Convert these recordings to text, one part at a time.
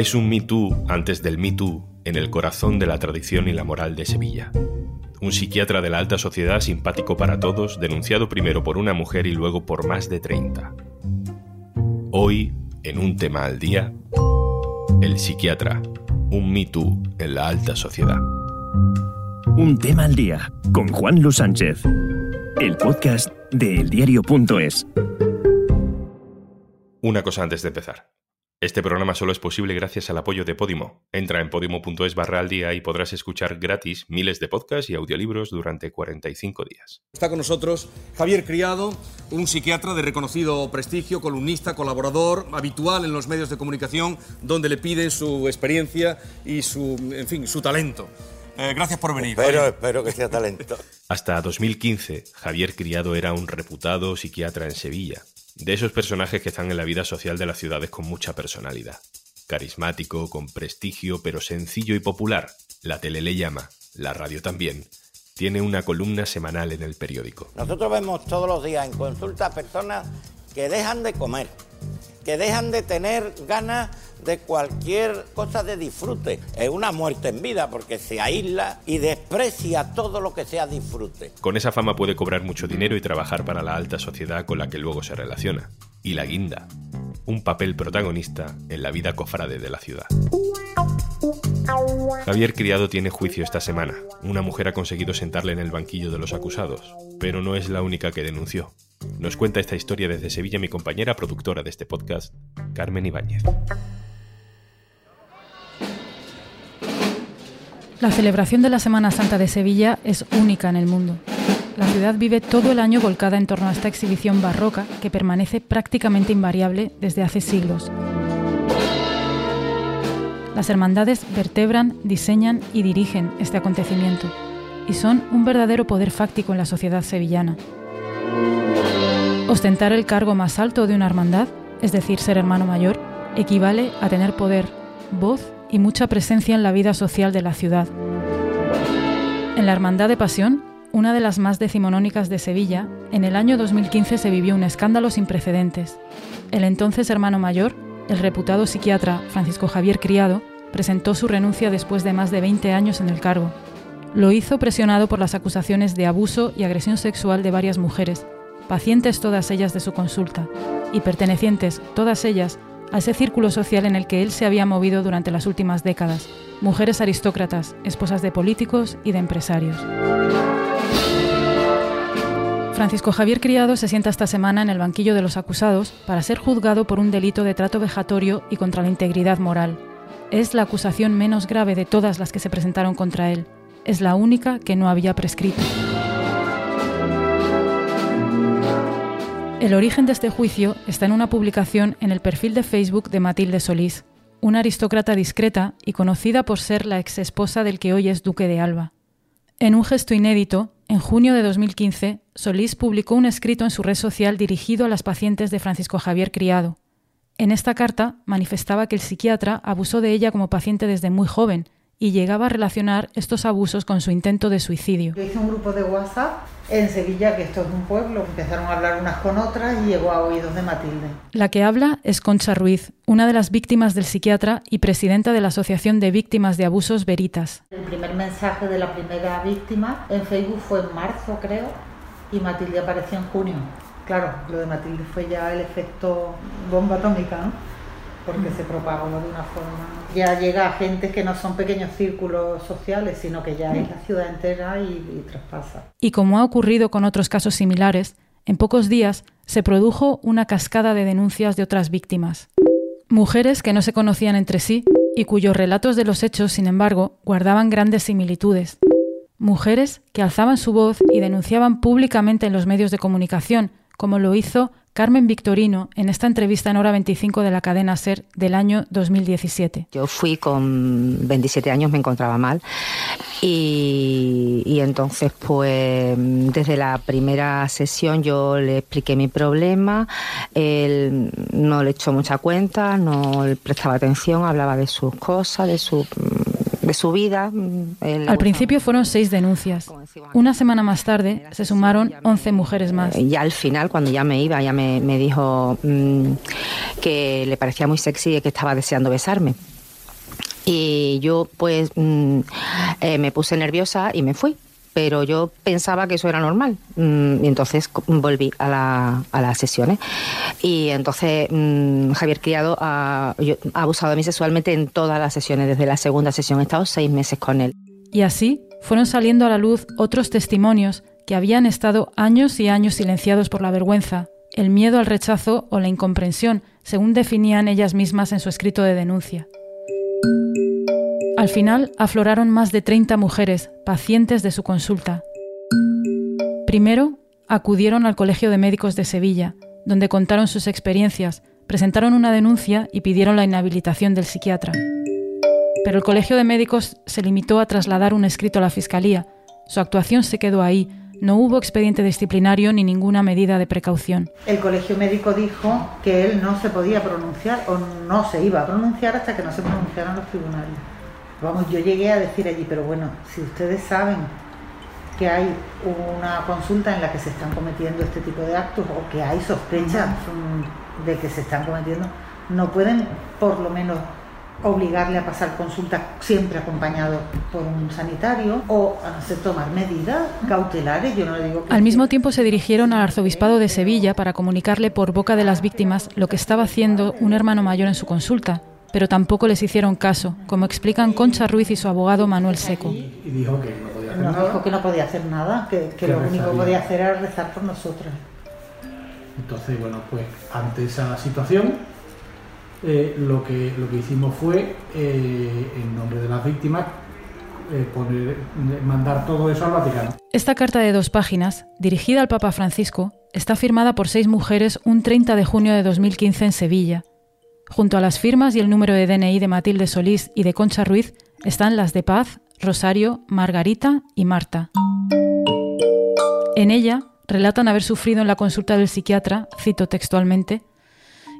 Es un Me Too antes del Me Too en el corazón de la tradición y la moral de Sevilla. Un psiquiatra de la alta sociedad simpático para todos, denunciado primero por una mujer y luego por más de 30. Hoy, en un tema al día, el psiquiatra, un Me Too en la alta sociedad. Un tema al día con Juan Luis Sánchez, el podcast de eldiario.es. Una cosa antes de empezar. Este programa solo es posible gracias al apoyo de Podimo. Entra en podimo.es barra al día y podrás escuchar gratis miles de podcasts y audiolibros durante 45 días. Está con nosotros Javier Criado, un psiquiatra de reconocido prestigio, columnista, colaborador, habitual en los medios de comunicación, donde le piden su experiencia y su, en fin, su talento. Eh, gracias por venir. Pero espero que sea talento. Hasta 2015, Javier Criado era un reputado psiquiatra en Sevilla de esos personajes que están en la vida social de las ciudades con mucha personalidad. Carismático, con prestigio, pero sencillo y popular. La tele le llama, la radio también. Tiene una columna semanal en el periódico. Nosotros vemos todos los días en consulta personas que dejan de comer, que dejan de tener ganas de cualquier cosa de disfrute. Es una muerte en vida porque se aísla y desprecia todo lo que sea disfrute. Con esa fama puede cobrar mucho dinero y trabajar para la alta sociedad con la que luego se relaciona. Y la guinda, un papel protagonista en la vida cofrade de la ciudad. Javier Criado tiene juicio esta semana. Una mujer ha conseguido sentarle en el banquillo de los acusados, pero no es la única que denunció. Nos cuenta esta historia desde Sevilla mi compañera productora de este podcast, Carmen Ibáñez. La celebración de la Semana Santa de Sevilla es única en el mundo. La ciudad vive todo el año volcada en torno a esta exhibición barroca que permanece prácticamente invariable desde hace siglos. Las hermandades vertebran, diseñan y dirigen este acontecimiento y son un verdadero poder fáctico en la sociedad sevillana. Ostentar el cargo más alto de una hermandad, es decir, ser hermano mayor, equivale a tener poder, voz y mucha presencia en la vida social de la ciudad. En la Hermandad de Pasión, una de las más decimonónicas de Sevilla, en el año 2015 se vivió un escándalo sin precedentes. El entonces hermano mayor, el reputado psiquiatra Francisco Javier Criado, presentó su renuncia después de más de 20 años en el cargo. Lo hizo presionado por las acusaciones de abuso y agresión sexual de varias mujeres, pacientes todas ellas de su consulta, y pertenecientes todas ellas a ese círculo social en el que él se había movido durante las últimas décadas, mujeres aristócratas, esposas de políticos y de empresarios. Francisco Javier Criado se sienta esta semana en el banquillo de los acusados para ser juzgado por un delito de trato vejatorio y contra la integridad moral. Es la acusación menos grave de todas las que se presentaron contra él. Es la única que no había prescrito. El origen de este juicio está en una publicación en el perfil de Facebook de Matilde Solís, una aristócrata discreta y conocida por ser la ex esposa del que hoy es duque de Alba. En un gesto inédito, en junio de 2015, Solís publicó un escrito en su red social dirigido a las pacientes de Francisco Javier Criado. En esta carta manifestaba que el psiquiatra abusó de ella como paciente desde muy joven y llegaba a relacionar estos abusos con su intento de suicidio. Yo hice un grupo de WhatsApp en Sevilla, que esto es un pueblo, empezaron a hablar unas con otras y llegó a oídos de Matilde. La que habla es Concha Ruiz, una de las víctimas del psiquiatra y presidenta de la Asociación de Víctimas de Abusos Veritas. El primer mensaje de la primera víctima en Facebook fue en marzo, creo, y Matilde apareció en junio. Claro, lo de Matilde fue ya el efecto bomba atómica, ¿no? Porque se propagó de una forma. Ya llega a gente que no son pequeños círculos sociales, sino que ya es la ciudad entera y, y traspasa. Y como ha ocurrido con otros casos similares, en pocos días se produjo una cascada de denuncias de otras víctimas. Mujeres que no se conocían entre sí y cuyos relatos de los hechos, sin embargo, guardaban grandes similitudes. Mujeres que alzaban su voz y denunciaban públicamente en los medios de comunicación, como lo hizo Carmen Victorino en esta entrevista en Hora 25 de la cadena SER del año 2017. Yo fui con 27 años, me encontraba mal y, y, entonces pues desde la primera sesión yo le expliqué mi problema, él no le echó mucha cuenta, no le prestaba atención, hablaba de sus cosas, de su de su vida. Al principio fueron seis denuncias. Una semana más tarde se sumaron 11 mujeres más. Y al final, cuando ya me iba, ya me, me dijo mmm, que le parecía muy sexy y que estaba deseando besarme. Y yo pues mm, eh, me puse nerviosa y me fui pero yo pensaba que eso era normal. Mm, y entonces volví a, la, a las sesiones. Y entonces mm, Javier Criado ha, ha, abusado de mí sexualmente en todas las sesiones, desde la segunda sesión. He estado seis meses con él. Y así fueron saliendo a la luz otros testimonios que habían estado años y años silenciados por la vergüenza, el miedo al rechazo o la incomprensión, según definían ellas mismas en su escrito de denuncia. Al final afloraron más de 30 mujeres, pacientes de su consulta. Primero, acudieron al Colegio de Médicos de Sevilla, donde contaron sus experiencias, presentaron una denuncia y pidieron la inhabilitación del psiquiatra. Pero el Colegio de Médicos se limitó a trasladar un escrito a la Fiscalía. Su actuación se quedó ahí. No hubo expediente disciplinario ni ninguna medida de precaución. El Colegio Médico dijo que él no se podía pronunciar o no se iba a pronunciar hasta que no se pronunciaran los tribunales. Vamos, yo llegué a decir allí, pero bueno, si ustedes saben que hay una consulta en la que se están cometiendo este tipo de actos o que hay sospechas de que se están cometiendo, no pueden por lo menos obligarle a pasar consulta siempre acompañado por un sanitario o hacer tomar medidas cautelares. Yo no le digo Al mismo tiempo se dirigieron al arzobispado de Sevilla para comunicarle por boca de las víctimas lo que estaba haciendo un hermano mayor en su consulta pero tampoco les hicieron caso, como explican Concha Ruiz y su abogado Manuel Seco. Y dijo que no podía hacer nada. dijo que no podía hacer nada, que, lo único que podía hacer era rezar por nosotras. Entonces, bueno, pues ante esa situación, eh, lo, que, lo que hicimos fue, eh, en nombre de las víctimas, eh, poner, mandar todo eso al Vaticano. Esta carta de dos páginas, dirigida al Papa Francisco, está firmada por seis mujeres un 30 de junio de 2015 en Sevilla Junto a las firmas y el número de DNI de Matilde Solís y de Concha Ruiz están las de Paz, Rosario, Margarita y Marta. En ella relatan haber sufrido en la consulta del psiquiatra, cito textualmente,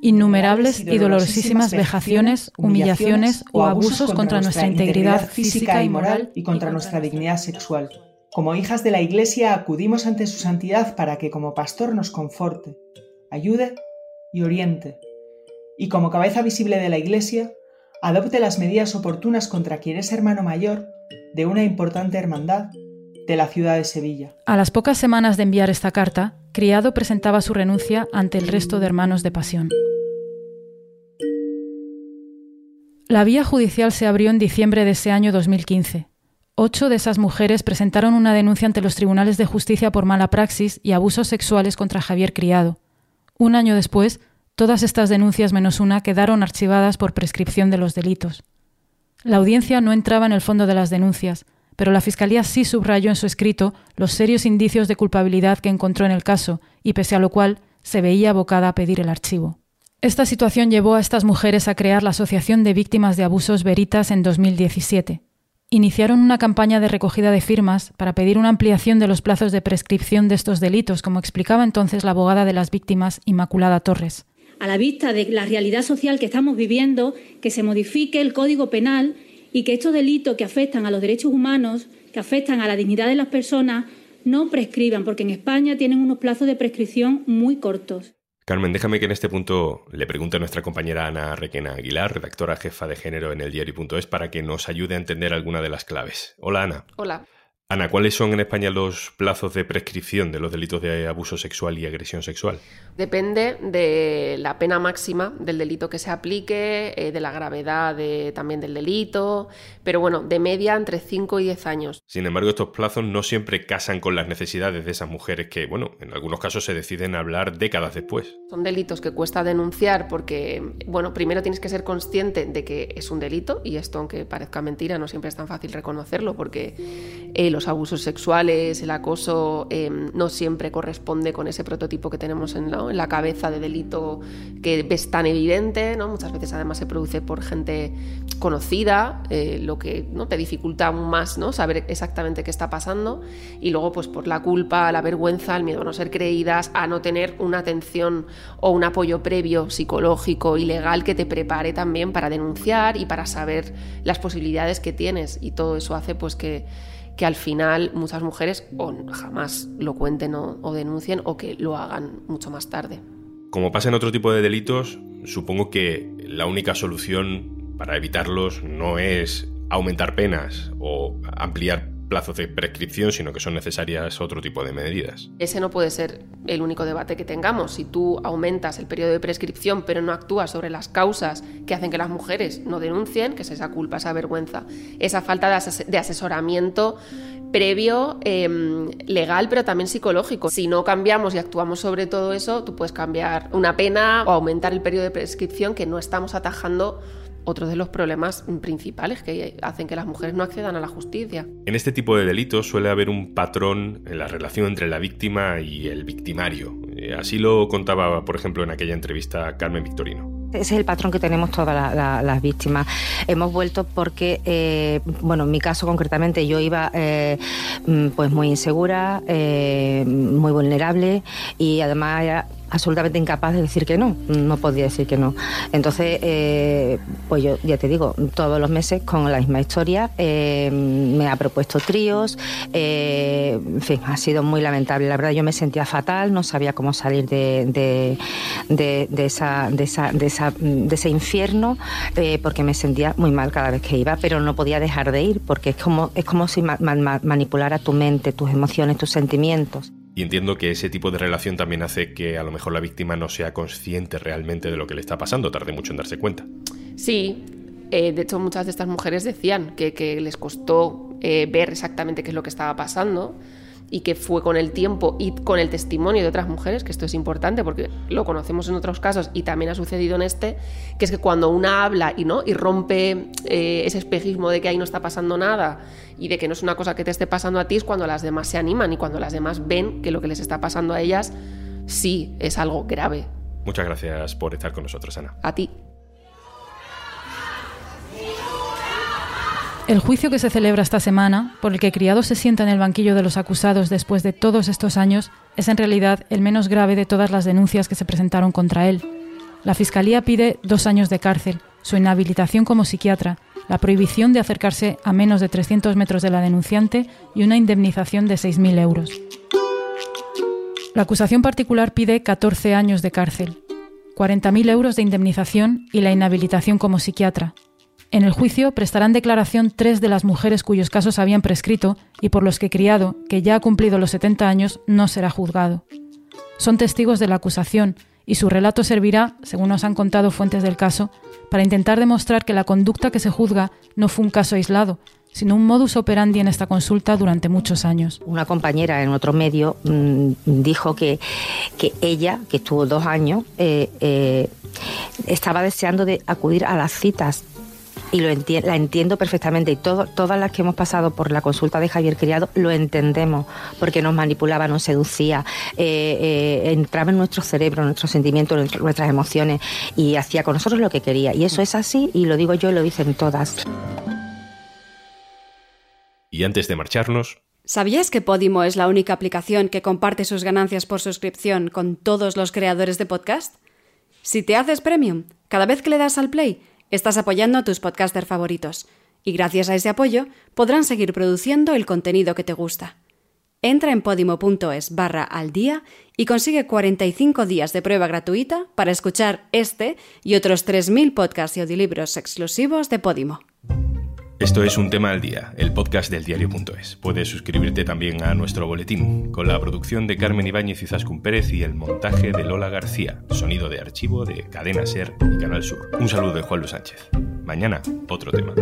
innumerables y dolorosísimas vejaciones, humillaciones o abusos contra nuestra integridad física y moral y contra nuestra dignidad sexual. Como hijas de la Iglesia acudimos ante su santidad para que como pastor nos conforte, ayude y oriente y como cabeza visible de la Iglesia, adopte las medidas oportunas contra quien es hermano mayor de una importante hermandad de la ciudad de Sevilla. A las pocas semanas de enviar esta carta, Criado presentaba su renuncia ante el resto de hermanos de pasión. La vía judicial se abrió en diciembre de ese año 2015. Ocho de esas mujeres presentaron una denuncia ante los tribunales de justicia por mala praxis y abusos sexuales contra Javier Criado. Un año después, Todas estas denuncias menos una quedaron archivadas por prescripción de los delitos. La audiencia no entraba en el fondo de las denuncias, pero la Fiscalía sí subrayó en su escrito los serios indicios de culpabilidad que encontró en el caso, y pese a lo cual se veía abocada a pedir el archivo. Esta situación llevó a estas mujeres a crear la Asociación de Víctimas de Abusos Veritas en 2017. Iniciaron una campaña de recogida de firmas para pedir una ampliación de los plazos de prescripción de estos delitos, como explicaba entonces la abogada de las víctimas, Inmaculada Torres a la vista de la realidad social que estamos viviendo, que se modifique el Código Penal y que estos delitos que afectan a los derechos humanos, que afectan a la dignidad de las personas, no prescriban, porque en España tienen unos plazos de prescripción muy cortos. Carmen, déjame que en este punto le pregunte a nuestra compañera Ana Requena Aguilar, redactora jefa de género en el diario.es, para que nos ayude a entender alguna de las claves. Hola, Ana. Hola. Ana, ¿cuáles son en España los plazos de prescripción de los delitos de abuso sexual y agresión sexual? Depende de la pena máxima del delito que se aplique, eh, de la gravedad también del delito, pero bueno, de media entre 5 y 10 años. Sin embargo, estos plazos no siempre casan con las necesidades de esas mujeres que, bueno, en algunos casos se deciden hablar décadas después. Son delitos que cuesta denunciar porque, bueno, primero tienes que ser consciente de que es un delito y esto, aunque parezca mentira, no siempre es tan fácil reconocerlo porque... Eh, los abusos sexuales, el acoso, em, no siempre corresponde con ese prototipo que tenemos en, la cabeza de delito que ves tan evidente, ¿no? muchas veces además se produce por gente conocida, eh, lo que ¿no? te dificulta aún más ¿no? saber exactamente qué está pasando, y luego pues por la culpa, la vergüenza, el miedo a no ser creídas, a no tener una atención o un apoyo previo psicológico y legal que te prepare también para denunciar y para saber las posibilidades que tienes, y todo eso hace pues que que al final muchas mujeres o jamás lo cuenten o, denuncien o que lo hagan mucho más tarde. Como pasa en otro tipo de delitos, supongo que la única solución para evitarlos no es aumentar penas o ampliar plazos de prescripción, sino que son necesarias otro tipo de medidas. Ese no puede ser el único debate que tengamos. Si tú aumentas el periodo de prescripción pero no actúas sobre las causas que hacen que las mujeres no denuncien, que es esa culpa, esa vergüenza, esa falta de, asesoramiento previo, em, legal, pero también psicológico. Si no cambiamos y actuamos sobre todo eso, tú puedes cambiar una pena o aumentar el periodo de prescripción que no estamos atajando otro de los problemas principales que hacen que las mujeres no accedan a la justicia. En este tipo de delitos suele haber un patrón en la relación entre la víctima y el victimario. Eh, así lo contaba, por ejemplo, en aquella entrevista Carmen Victorino. Ese es el patrón que tenemos todas las víctimas. Hemos vuelto porque, eh, bueno, en mi caso concretamente yo iba eh, mm, pues muy insegura, muy vulnerable y además era absolutamente incapaz de decir que no, no podía decir que no. Entonces, eh, pues yo ya te digo, todos los meses con la misma historia, eh, me ha propuesto tríos, eh, en fin, ha sido muy lamentable. La verdad, yo me sentía fatal, no sabía cómo salir de, de, esa, de, esa, de, esa, de ese infierno, porque me sentía muy mal cada vez que iba, pero no podía dejar de ir, porque es como, es como si manipulara tu mente, tus emociones, tus sentimientos. Y entiendo que ese tipo de relación también hace que a lo mejor la víctima no sea consciente realmente de lo que le está pasando, tarde mucho en darse cuenta. Sí, eh, de hecho muchas de estas mujeres decían que, les costó eh, ver exactamente qué es lo que estaba pasando y que fue con el tiempo y con el testimonio de otras mujeres, que esto es importante porque lo conocemos en otros casos y también ha sucedido en este, que es que cuando una habla y no y rompe eh, ese espejismo de que ahí no está pasando nada y de que no es una cosa que te esté pasando a ti, es cuando las demás se animan y cuando las demás ven que lo que les está pasando a ellas sí es algo grave. Muchas gracias por estar con nosotros, Ana. A ti. El juicio que se celebra esta semana, por el que Criado se sienta en el banquillo de los acusados después de todos estos años, es en realidad el menos grave de todas las denuncias que se presentaron contra él. La Fiscalía pide dos años de cárcel, su inhabilitación como psiquiatra, la prohibición de acercarse a menos de 300 metros de la denunciante y una indemnización de 6.000 euros. La acusación particular pide 14 años de cárcel, 40.000 euros de indemnización y la inhabilitación como psiquiatra, en el juicio prestarán declaración tres de las mujeres cuyos casos habían prescrito y por los que Criado, que ya ha cumplido los 70 años, no será juzgado. Son testigos de la acusación y su relato servirá, según nos han contado fuentes del caso, para intentar demostrar que la conducta que se juzga no fue un caso aislado, sino un modus operandi en esta consulta durante muchos años. Una compañera en otro medio mm, dijo que, ella, que estuvo dos años, eh, eh, estaba deseando de acudir a las citas y lo la entiendo perfectamente y todas las que hemos pasado por la consulta de Javier Criado lo entendemos porque nos manipulaba, nos seducía, eh, eh, entraba en nuestro cerebro, en nuestros sentimientos, nuestras emociones y hacía con nosotros lo que quería. Y eso es así y lo digo yo y lo dicen todas. Y antes de marcharnos... ¿Sabías que Podimo es la única aplicación que comparte sus ganancias por suscripción con todos los creadores de podcast? Si te haces premium, cada vez que le das al play, Estás apoyando a tus podcasters favoritos y gracias a ese apoyo podrán seguir produciendo el contenido que te gusta. Entra en podimo.es barra al día y consigue 45 días de prueba gratuita para escuchar este y otros 3.000 podcasts y audiolibros exclusivos de Podimo. Esto es Un Tema al Día, el podcast del diario.es. Puedes suscribirte también a nuestro boletín, con la producción de Carmen Ibáñez y Zascun Pérez y el montaje de Lola García, sonido de archivo de Cadena Ser y Canal Sur. Un saludo de Juan Luis Sánchez. Mañana, otro tema.